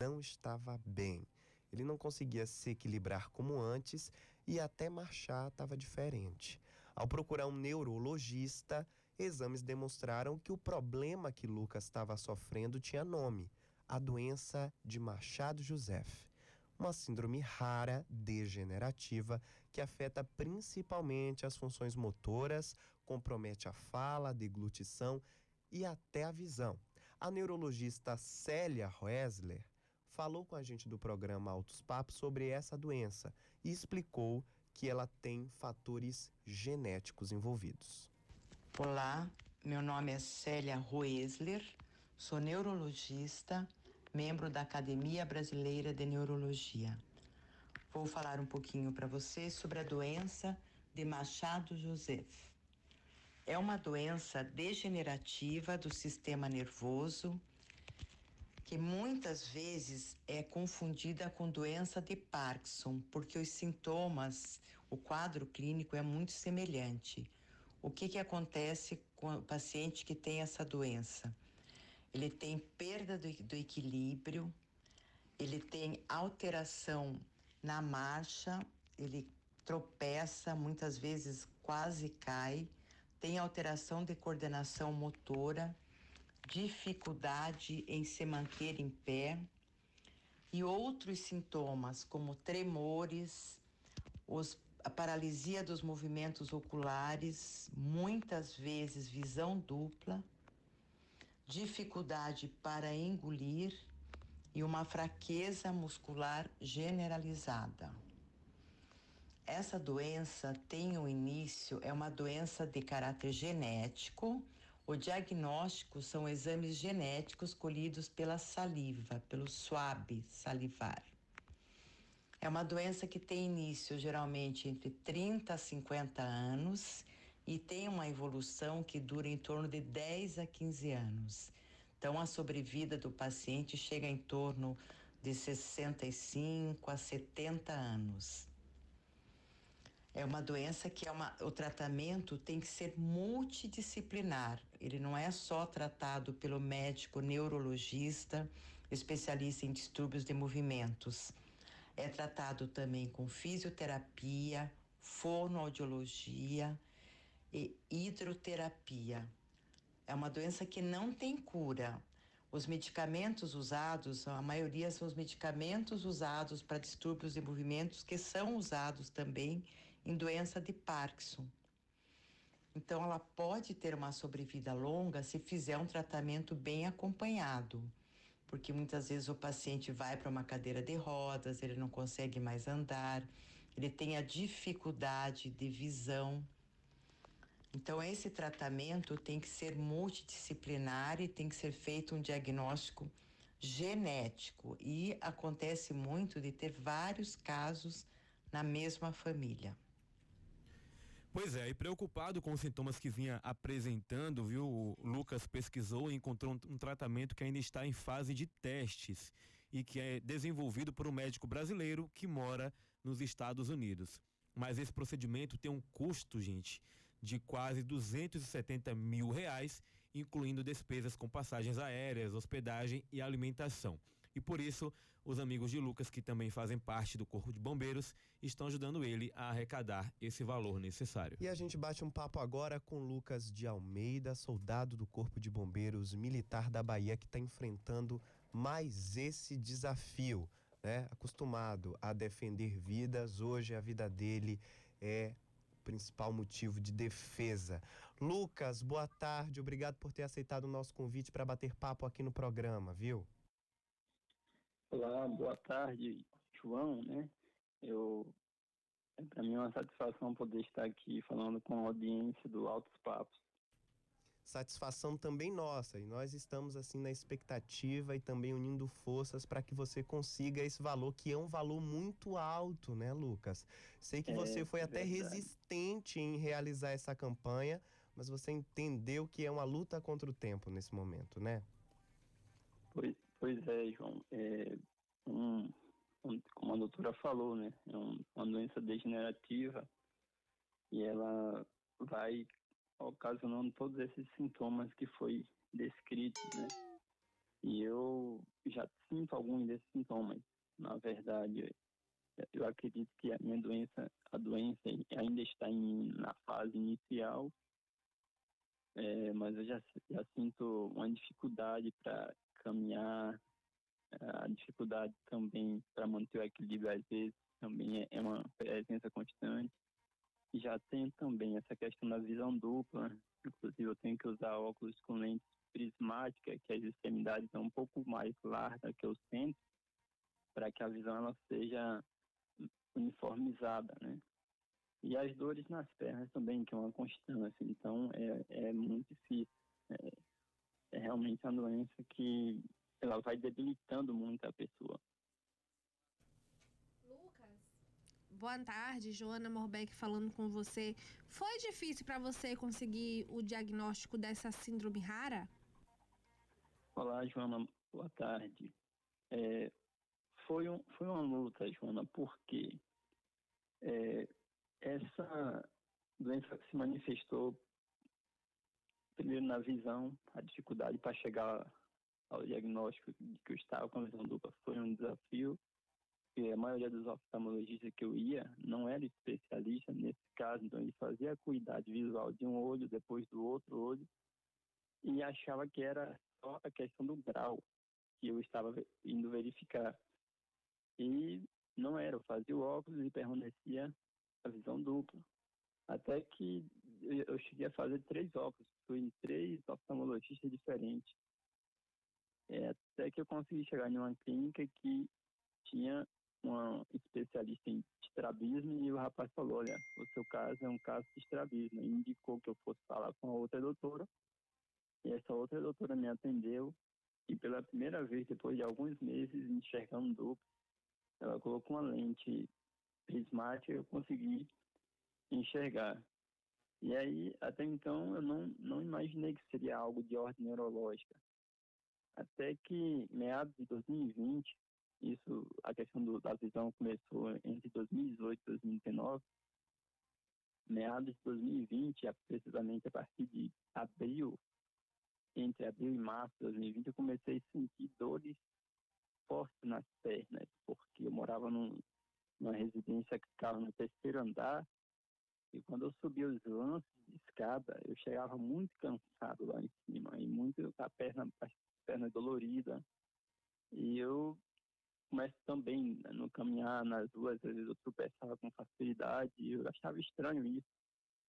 não estava bem. Ele não conseguia se equilibrar como antes e até marchar estava diferente. Ao procurar um neurologista, exames demonstraram que o problema que Lucas estava sofrendo tinha nome: a doença de Machado Joseph. Uma síndrome rara, degenerativa, que afeta principalmente as funções motoras, compromete a fala, a deglutição e até a visão. A neurologista Célia Roesler falou com a gente do programa Altos Papos sobre essa doença e explicou que ela tem fatores genéticos envolvidos. Olá, meu nome é Célia Roesler, sou neurologista, membro da Academia Brasileira de Neurologia. Vou falar um pouquinho para vocês sobre a doença de Machado Joseph. É uma doença degenerativa do sistema nervoso que muitas vezes é confundida com doença de Parkinson, porque os sintomas, o quadro clínico é muito semelhante. O que, que acontece com o paciente que tem essa doença? Ele tem perda do, do equilíbrio, ele tem alteração na marcha, ele tropeça, muitas vezes quase cai, tem alteração de coordenação motora dificuldade em se manter em pé e outros sintomas como tremores, os, a paralisia dos movimentos oculares, muitas vezes visão dupla, dificuldade para engolir e uma fraqueza muscular generalizada. Essa doença tem o um início, é uma doença de caráter genético, o diagnóstico são exames genéticos colhidos pela saliva, pelo suave salivar. É uma doença que tem início geralmente entre 30 a 50 anos e tem uma evolução que dura em torno de 10 a 15 anos. Então, a sobrevida do paciente chega em torno de 65 a 70 anos. É uma doença que é uma, o tratamento tem que ser multidisciplinar. Ele não é só tratado pelo médico neurologista, especialista em distúrbios de movimentos. É tratado também com fisioterapia, fonoaudiologia e hidroterapia. É uma doença que não tem cura. Os medicamentos usados, a maioria são os medicamentos usados para distúrbios de movimentos que são usados também em doença de Parkinson. Então, ela pode ter uma sobrevida longa se fizer um tratamento bem acompanhado, porque muitas vezes o paciente vai para uma cadeira de rodas, ele não consegue mais andar, ele tem a dificuldade de visão. Então, esse tratamento tem que ser multidisciplinar e tem que ser feito um diagnóstico genético. E acontece muito de ter vários casos na mesma família. Pois é, e preocupado com os sintomas que vinha apresentando, viu? O Lucas pesquisou e encontrou um, um, tratamento que ainda está em fase de testes e que é desenvolvido por um médico brasileiro que mora nos Estados Unidos. Mas esse procedimento tem um custo, gente, de quase 270 mil reais, incluindo despesas com passagens aéreas, hospedagem e alimentação. E por isso, os amigos de Lucas, que também fazem parte do Corpo de Bombeiros, estão ajudando ele a arrecadar esse valor necessário. E a gente bate um papo agora com Lucas de Almeida, soldado do Corpo de Bombeiros Militar da Bahia, que está enfrentando mais esse desafio. Né? Acostumado a defender vidas, hoje a vida dele é principal motivo de defesa. Lucas, boa tarde, obrigado por ter aceitado o nosso convite para bater papo aqui no programa, viu? Olá, boa tarde, João, né? Eu é para mim uma satisfação poder estar aqui falando com a audiência do Altos Papos satisfação também nossa. E nós estamos assim na expectativa e também unindo forças para que você consiga esse valor, que é um valor muito alto, né, Lucas? Sei que é, você foi até resistente em realizar essa campanha, mas você entendeu que é uma luta contra o tempo nesse momento, né? Pois, pois é, João. É um, um, como a doutora falou, né? É um, uma doença degenerativa e ela vai ocasionando todos esses sintomas que foi descritos, né? E eu já sinto alguns desses sintomas. Na verdade, eu acredito que a minha doença, a doença ainda está em, na fase inicial, é, mas eu já, já sinto uma dificuldade para caminhar, a dificuldade também para manter o equilíbrio às vezes também é, é uma presença constante. Já tem também essa questão da visão dupla, inclusive eu tenho que usar óculos com lentes prismáticas, que as extremidades são um pouco mais largas que o centro, para que a visão ela seja uniformizada, né? E as dores nas pernas também, que é uma constância, então é, é muito difícil. É, é realmente uma doença que ela vai debilitando muito a pessoa. Lucas, boa tarde, Joana Morbeck falando com você. Foi difícil para você conseguir o diagnóstico dessa síndrome rara? Olá, Joana, boa tarde. É, foi, um, foi uma luta, Joana, porque é, essa doença se manifestou primeiro na visão, a dificuldade para chegar ao diagnóstico de que eu estava com a visão dupla foi um desafio, porque a maioria dos oftalmologistas que eu ia não era especialista nesse caso, então ele fazia a cuidade visual de um olho, depois do outro olho, e achava que era só a questão do grau que eu estava indo verificar. E não era, eu fazia o óculos e permanecia a visão dupla. Até que eu cheguei a fazer três óculos, fui em três oftalmologistas diferentes. É, até que eu consegui chegar em uma clínica que tinha uma especialista em estrabismo e o rapaz falou, olha, o seu caso é um caso de estrabismo. E indicou que eu fosse falar com a outra doutora. E essa outra doutora me atendeu e pela primeira vez, depois de alguns meses enxergando duplo, ela colocou uma lente prismática e eu consegui enxergar. E aí, até então, eu não, não imaginei que seria algo de ordem neurológica. Até que, meados de 2020, isso, a questão do, da visão começou entre 2018 e 2019, meados de 2020, precisamente a partir de abril, entre abril e março de 2020, eu comecei a sentir dores fortes nas pernas, porque eu morava num, numa residência que ficava no terceiro andar, e quando eu subia os lances de escada, eu chegava muito cansado lá em cima, e muito a perna, a perna dolorida. E eu começo também né, no caminhar nas ruas, às vezes eu tropeçava com facilidade, eu achava estranho isso.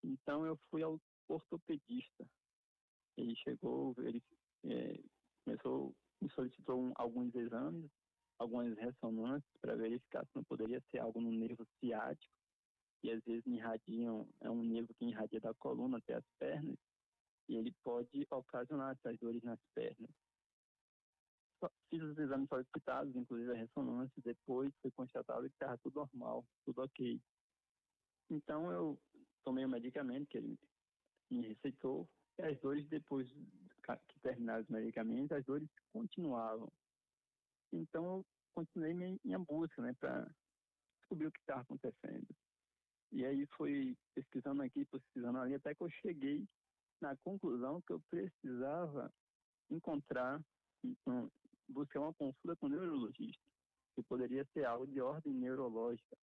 Então eu fui ao ortopedista. Ele chegou, ele é, começou, me solicitou um, alguns exames, algumas ressonâncias para verificar se não poderia ser algo no nervo ciático, e às vezes irradiam, é um nervo que irradia da coluna até as pernas, e ele pode ocasionar essas dores nas pernas. Fiz os exames solicitados, inclusive a ressonância, depois foi constatado que estava tudo normal, tudo ok. Então eu tomei o medicamento que ele me receitou, e as dores depois que terminaram os medicamentos, as dores continuavam. Então eu continuei minha busca, né, para descobrir o que estava acontecendo. E aí fui pesquisando aqui, pesquisando ali, até que eu cheguei na conclusão que eu precisava encontrar, buscar uma consulta com um neurologista, que poderia ser algo de ordem neurológica.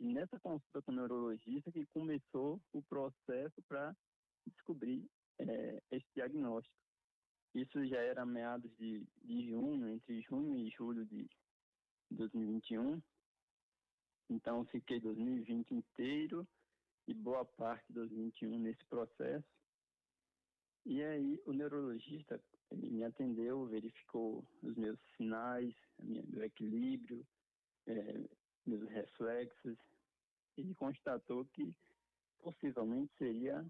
E nessa consulta com o neurologista que começou o processo para descobrir é, esse diagnóstico. Isso já era meados de, de junho, entre junho e julho de 2021. Então, fiquei 2020 inteiro e boa parte de 2021 nesse processo. E aí, o neurologista me atendeu, verificou os meus sinais, minha, meu equilíbrio, é, meus reflexos, e constatou que possivelmente seria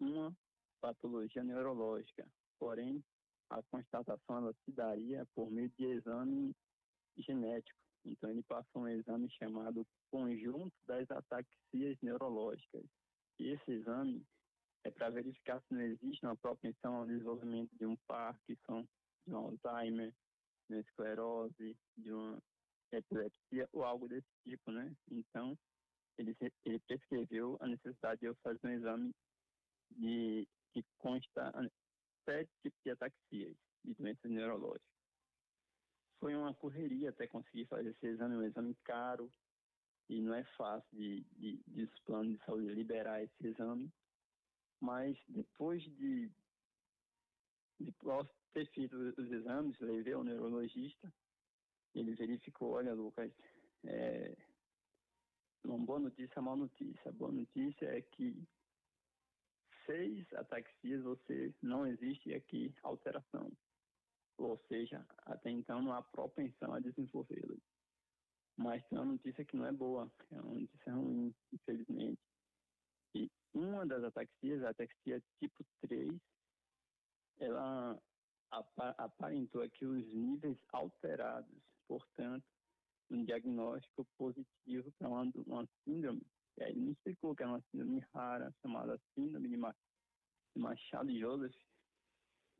uma patologia neurológica. Porém, a constatação ela se daria por meio de exame genético. Então, ele passou um exame chamado Conjunto das Ataxias Neurológicas. E esse exame é para verificar se não existe uma propensão ao desenvolvimento de um Parkinson, de um Alzheimer, de uma esclerose, de uma epilepsia ou algo desse tipo, né? Então, ele, ele prescreveu a necessidade de eu fazer um exame de, que consta sete tipos de ataxias. de doenças neurológicas. Foi uma correria até conseguir fazer esse exame, um exame caro, e não é fácil de, de, de os planos de saúde liberar esse exame. Mas depois de, de ter feito os exames, levei ao neurologista, ele verificou, olha Lucas, é, uma boa notícia, uma má notícia. A boa notícia é que seis ataxias você não existe aqui alteração. Ou seja, até então não há propensão a desenvolvê-las. Mas tem uma notícia que não é boa, é uma notícia ruim, infelizmente. E uma das ataxias, a ataxia tipo 3, ela aparentou aqui os níveis alterados, portanto, um diagnóstico positivo para uma, uma síndrome. E aí ele explicou que era uma síndrome rara, chamada síndrome de Machado Joseph.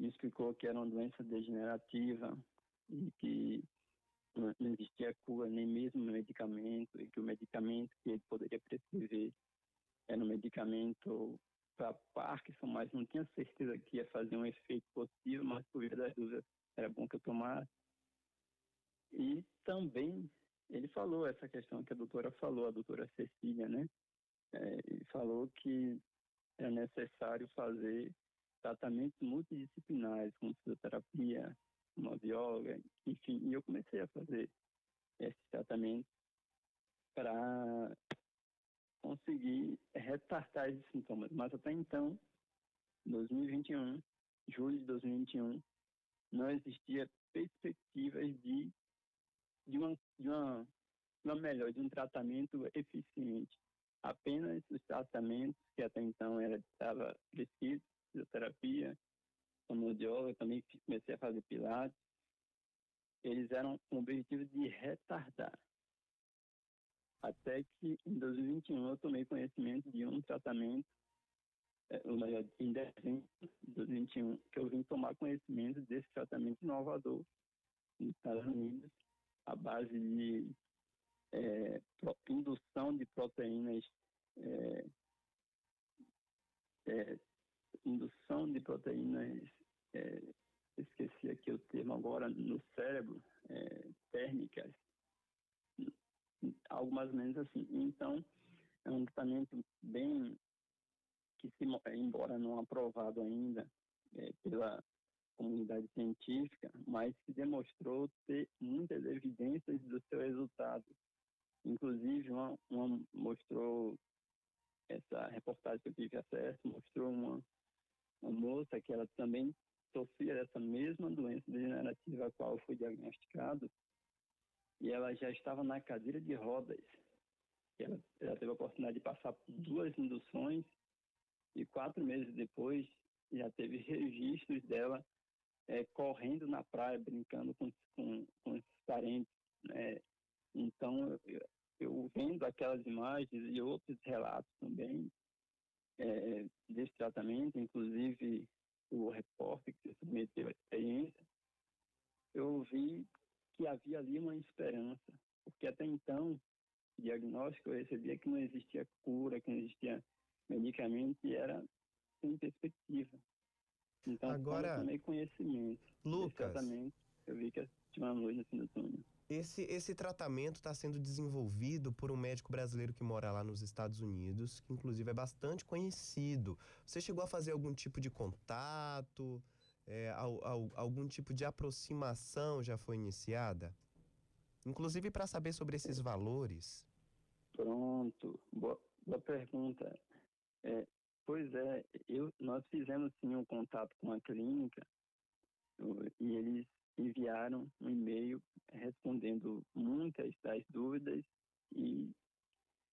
Me explicou que era uma doença degenerativa e que não existia cura nem mesmo medicamento, e que o medicamento que ele poderia prescrever era um medicamento para Parkinson, mas não tinha certeza que ia fazer um efeito possível, mas por via das dúvidas era bom que eu tomasse. E também ele falou essa questão que a doutora falou, a doutora Cecília, né? É, falou que é necessário fazer tratamentos multidisciplinares, como fisioterapia, uma enfim, e eu comecei a fazer esse tratamento para conseguir retardar esses sintomas. Mas até então, 2021, julho de 2021, não existia perspectivas de de uma, de uma, uma melhor, de um tratamento eficiente. Apenas os tratamentos que até então era estava prescrito, fisioterapia, fonoaudióloga, também comecei a fazer pilates, eles eram com o objetivo de retardar. Até que em 2021 eu tomei conhecimento de um tratamento, é, ou melhor, em dezembro de 2021, que eu vim tomar conhecimento desse tratamento inovador nos Estados Unidos, a base de é, indução de proteínas, é, é, indução de proteínas, é, esqueci aqui o termo agora, no cérebro, é, térmicas, algo mais ou menos assim. Então, é um tratamento bem que, se, embora não aprovado ainda é, pela comunidade científica, mas que demonstrou ter muitas evidências do seu resultado. Inclusive, uma, uma mostrou, essa reportagem que eu tive acesso, mostrou uma, uma moça que ela também sofria dessa mesma doença degenerativa a qual foi diagnosticado, e ela já estava na cadeira de rodas. Ela, ela teve a oportunidade de passar por duas induções, e quatro meses depois já teve registros dela é, correndo na praia, brincando com, com, com os parentes. Né? Então, eu, eu, vendo aquelas imagens e outros relatos também é, desse tratamento, inclusive o repórter que se submeteu à experiência, eu vi que havia ali uma esperança, porque até então, o diagnóstico eu recebia que não existia cura, que não existia medicamento e era sem perspectiva. Então, Agora, eu tomei conhecimento Lucas, eu vi que tinha uma luz no fim do túnel. Esse, esse tratamento está sendo desenvolvido por um médico brasileiro que mora lá nos Estados Unidos, que inclusive é bastante conhecido. Você chegou a fazer algum tipo de contato? É, ao, ao, algum tipo de aproximação já foi iniciada? Inclusive para saber sobre esses valores. Pronto, boa, boa pergunta. É, Pois é, eu, nós fizemos sim um contato com a clínica e eles enviaram um e-mail respondendo muitas das dúvidas e,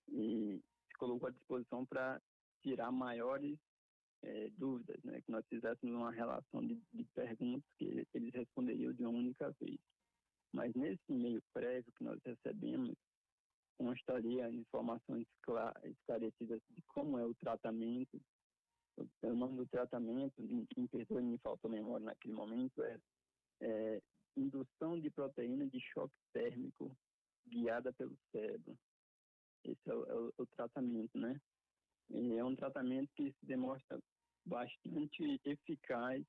e se colocou à disposição para tirar maiores é, dúvidas, né? que nós fizéssemos uma relação de, de perguntas que eles responderiam de uma única vez. Mas nesse e-mail prévio que nós recebemos, constaria informações esclarecidas de como é o tratamento. O nome do tratamento, me perdoe, me faltou memória naquele momento, é, é indução de proteína de choque térmico guiada pelo cérebro. Esse é o, é o, o tratamento, né? E é um tratamento que se demonstra bastante eficaz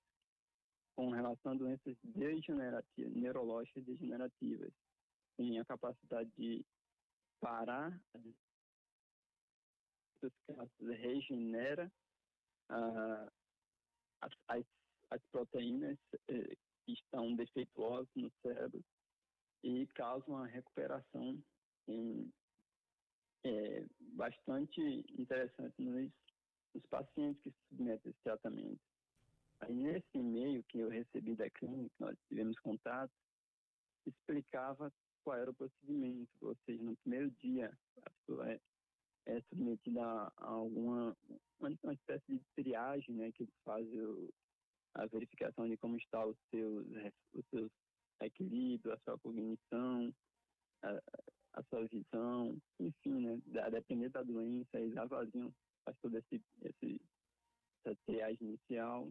com relação a doenças degenerativas, neurológicas degenerativas. Tem a capacidade de parar, regenera ah, as, as, as, proteínas eh, que estão defeituosas no cérebro e causa uma recuperação em, é, bastante interessante nos, nos pacientes que se submetem a esse tratamento. Aí nesse e-mail que eu recebi da clínica, nós tivemos contato, explicava qual era o procedimento, ou seja, no primeiro dia a pessoa é, é submetida a, alguma uma, uma, espécie de triagem, né, que fazem o, a verificação de como está os seus, os seus equilíbrio, a sua cognição, a, a sua visão, enfim, né, a depender da doença, eles avaliam, faz todo esse, esse essa triagem inicial,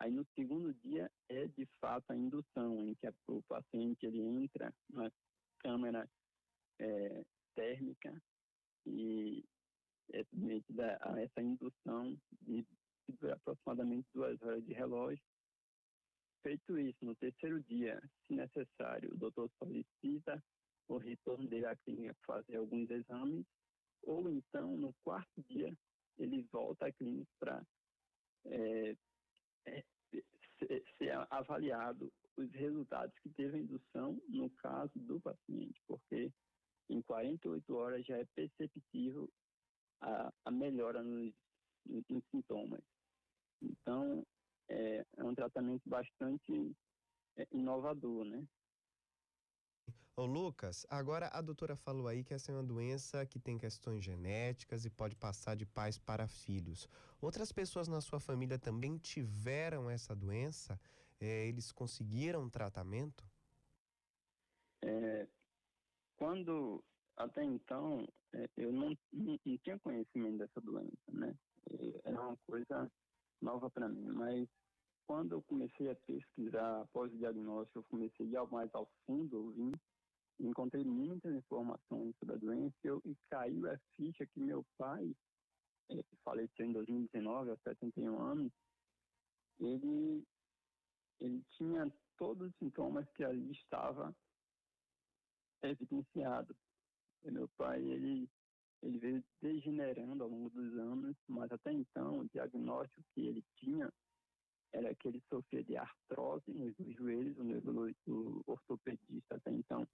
Aí no segundo dia é de fato a indução, em que a, o paciente ele entra na câmara é, térmica e é submetida a essa indução de, de aproximadamente duas horas de relógio. Feito isso, no terceiro dia, se necessário, o doutor solicita o retorno dele à clínica fazer alguns exames, ou então, no quarto dia, ele volta à clínica para é, é, ser avaliado os resultados que teve a indução no caso do paciente, porque em 48 horas já é perceptível a, a melhora nos, nos, sintomas. Então, é, é um tratamento bastante é, inovador, né? Ô Lucas, agora a doutora falou aí que essa é uma doença que tem questões genéticas e pode passar de pais para filhos. Outras pessoas na sua família também tiveram essa doença? É, eles conseguiram tratamento? É, quando, até então, é, eu não, não, não, tinha conhecimento dessa doença, né? Era uma coisa nova para mim, mas quando eu comecei a pesquisar após o diagnóstico, eu comecei a ir mais ao fundo, eu vim encontrei muitas informações sobre a doença eu, e caiu a ficha que meu pai, é, faleceu em 2019, aos 71 anos, ele, ele tinha todos os sintomas que ali estava evidenciado. E meu pai, ele, ele veio degenerando ao longo dos anos, mas até então o diagnóstico que ele tinha era que ele sofria de artrose nos joelhos, o ortopedista até então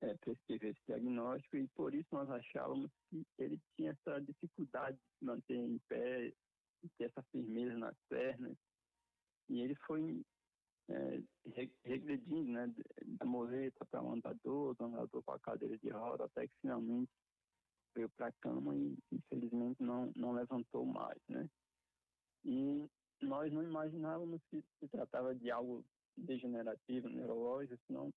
é, prescrever esse diagnóstico e por isso nós achávamos que ele tinha essa dificuldade de se manter em pé, ter essa firmeza nas pernas. E ele foi é, regredindo, né, da moleta para o andador, do andador para a cadeira de roda, até que finalmente veio para a cama e infelizmente não, não levantou mais, né. E nós não imaginávamos que se tratava de algo degenerativo, neurológico, senão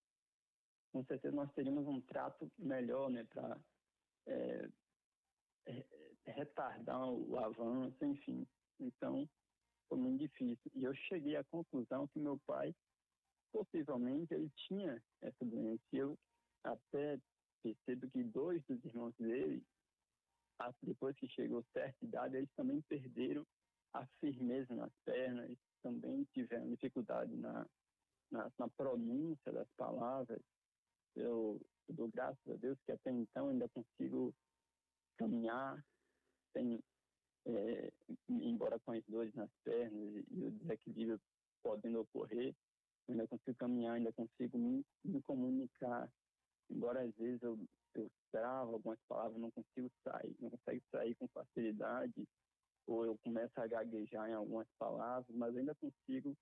com certeza nós teríamos um trato melhor, né, para é, retardar o avanço, enfim. Então, foi muito difícil. E eu cheguei à conclusão que meu pai, possivelmente, ele tinha essa doença. E eu até percebo que dois dos irmãos dele, depois que chegou certa idade, eles também perderam a firmeza nas pernas, também tiveram dificuldade na, na, na pronúncia das palavras eu, eu dou graças a Deus que até então ainda consigo caminhar, sem, é, embora com as dores nas pernas e o desequilíbrio podendo ocorrer, ainda consigo caminhar, ainda consigo me, me comunicar. Embora às vezes eu, eu travo algumas palavras, não consigo sair, não consigo sair com facilidade, ou eu começo a gaguejar em algumas palavras, mas ainda consigo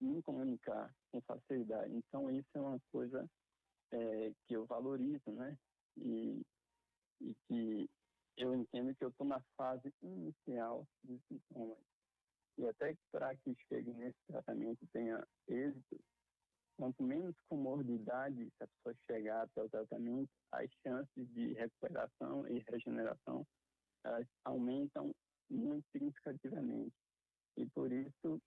me comunicar com facilidade. Então isso é uma coisa é, que eu valorizo, né? E, e que eu entendo que eu estou na fase inicial dos sintomas. E até para que chegue nesse tratamento tenha êxito, quanto menos comorbidade se a pessoa chegar até o tratamento, as chances de recuperação e regeneração elas aumentam muito significativamente. E por isso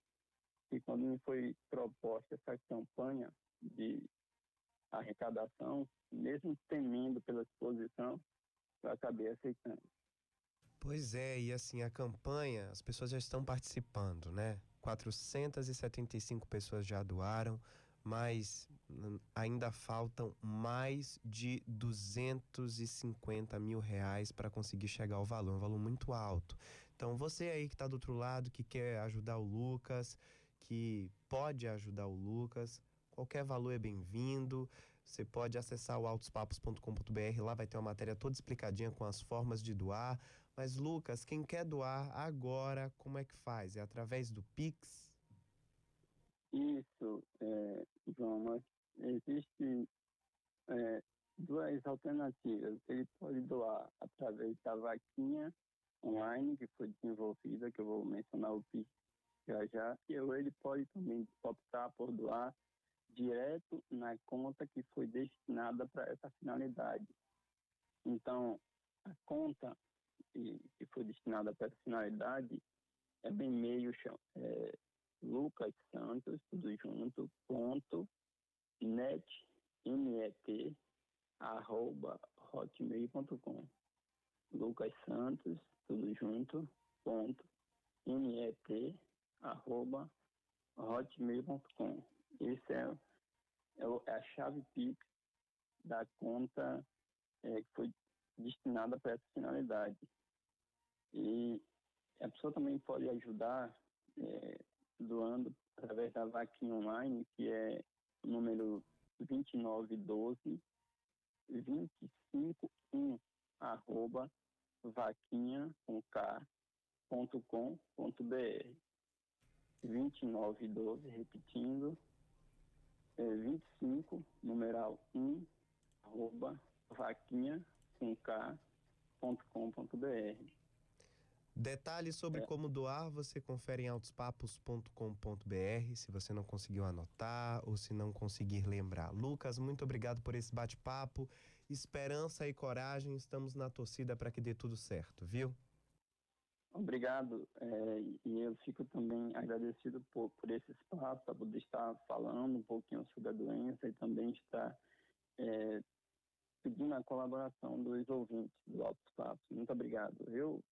que quando me foi proposta essa campanha de arrecadação, mesmo temendo pela exposição, eu acabei aceitando. Pois é, e assim, a campanha, as pessoas já estão participando, né? 475 pessoas já doaram, mas hum, ainda faltam mais de 250 mil reais para conseguir chegar ao valor, um valor muito alto. Então, você aí que está do outro lado, que quer ajudar o Lucas, que pode ajudar o Lucas, qualquer valor é bem-vindo. Você pode acessar o autospapos.com.br, lá vai ter uma matéria toda explicadinha com as formas de doar. Mas, Lucas, quem quer doar agora, como é que faz? É através do Pix? Isso, é, João, mas existem é, duas alternativas. Ele pode doar através da vaquinha online que foi desenvolvida, que eu vou mencionar o Pix já já, ele pode também optar por doar direto na conta que foi destinada para essa finalidade. Então, a conta que foi destinada para essa finalidade é bem meio é, Lucas Santos, tudo junto, ponto, net, net, arroba, hotmail.com. Lucas Santos, tudo junto, ponto, net, arroba, hotmail.com. Esse é, é, é, a chave PIX da conta é, que foi destinada para essa finalidade. E a pessoa também pode ajudar é, doando através da vaquinha online, que é o número 2912 251 arroba vaquinha com K, ponto com, ponto br. 2912, repetindo, é 25, numeral 1, arroba vaquinha com K, ponto com, ponto br. Detalhes sobre é. como doar você confere em autospapos.com.br se você não conseguiu anotar ou se não conseguir lembrar. Lucas, muito obrigado por esse bate-papo. Esperança e coragem, estamos na torcida para que dê tudo certo, viu? Obrigado, é, e eu fico também agradecido por, por esse espaço, para poder estar falando um pouquinho sobre a doença e também estar é, pedindo a colaboração dos ouvintes do Altos Papos. Muito obrigado, viu?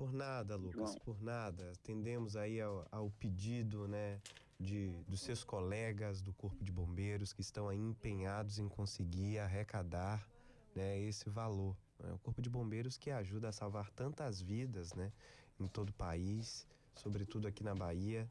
Por nada, Lucas, João. por nada. Atendemos aí ao, ao, pedido, né, de, dos seus colegas do Corpo de Bombeiros que estão aí empenhados em conseguir arrecadar, né, esse valor. É o Corpo de Bombeiros que ajuda a salvar tantas vidas, né, em todo o país, sobretudo aqui na Bahia.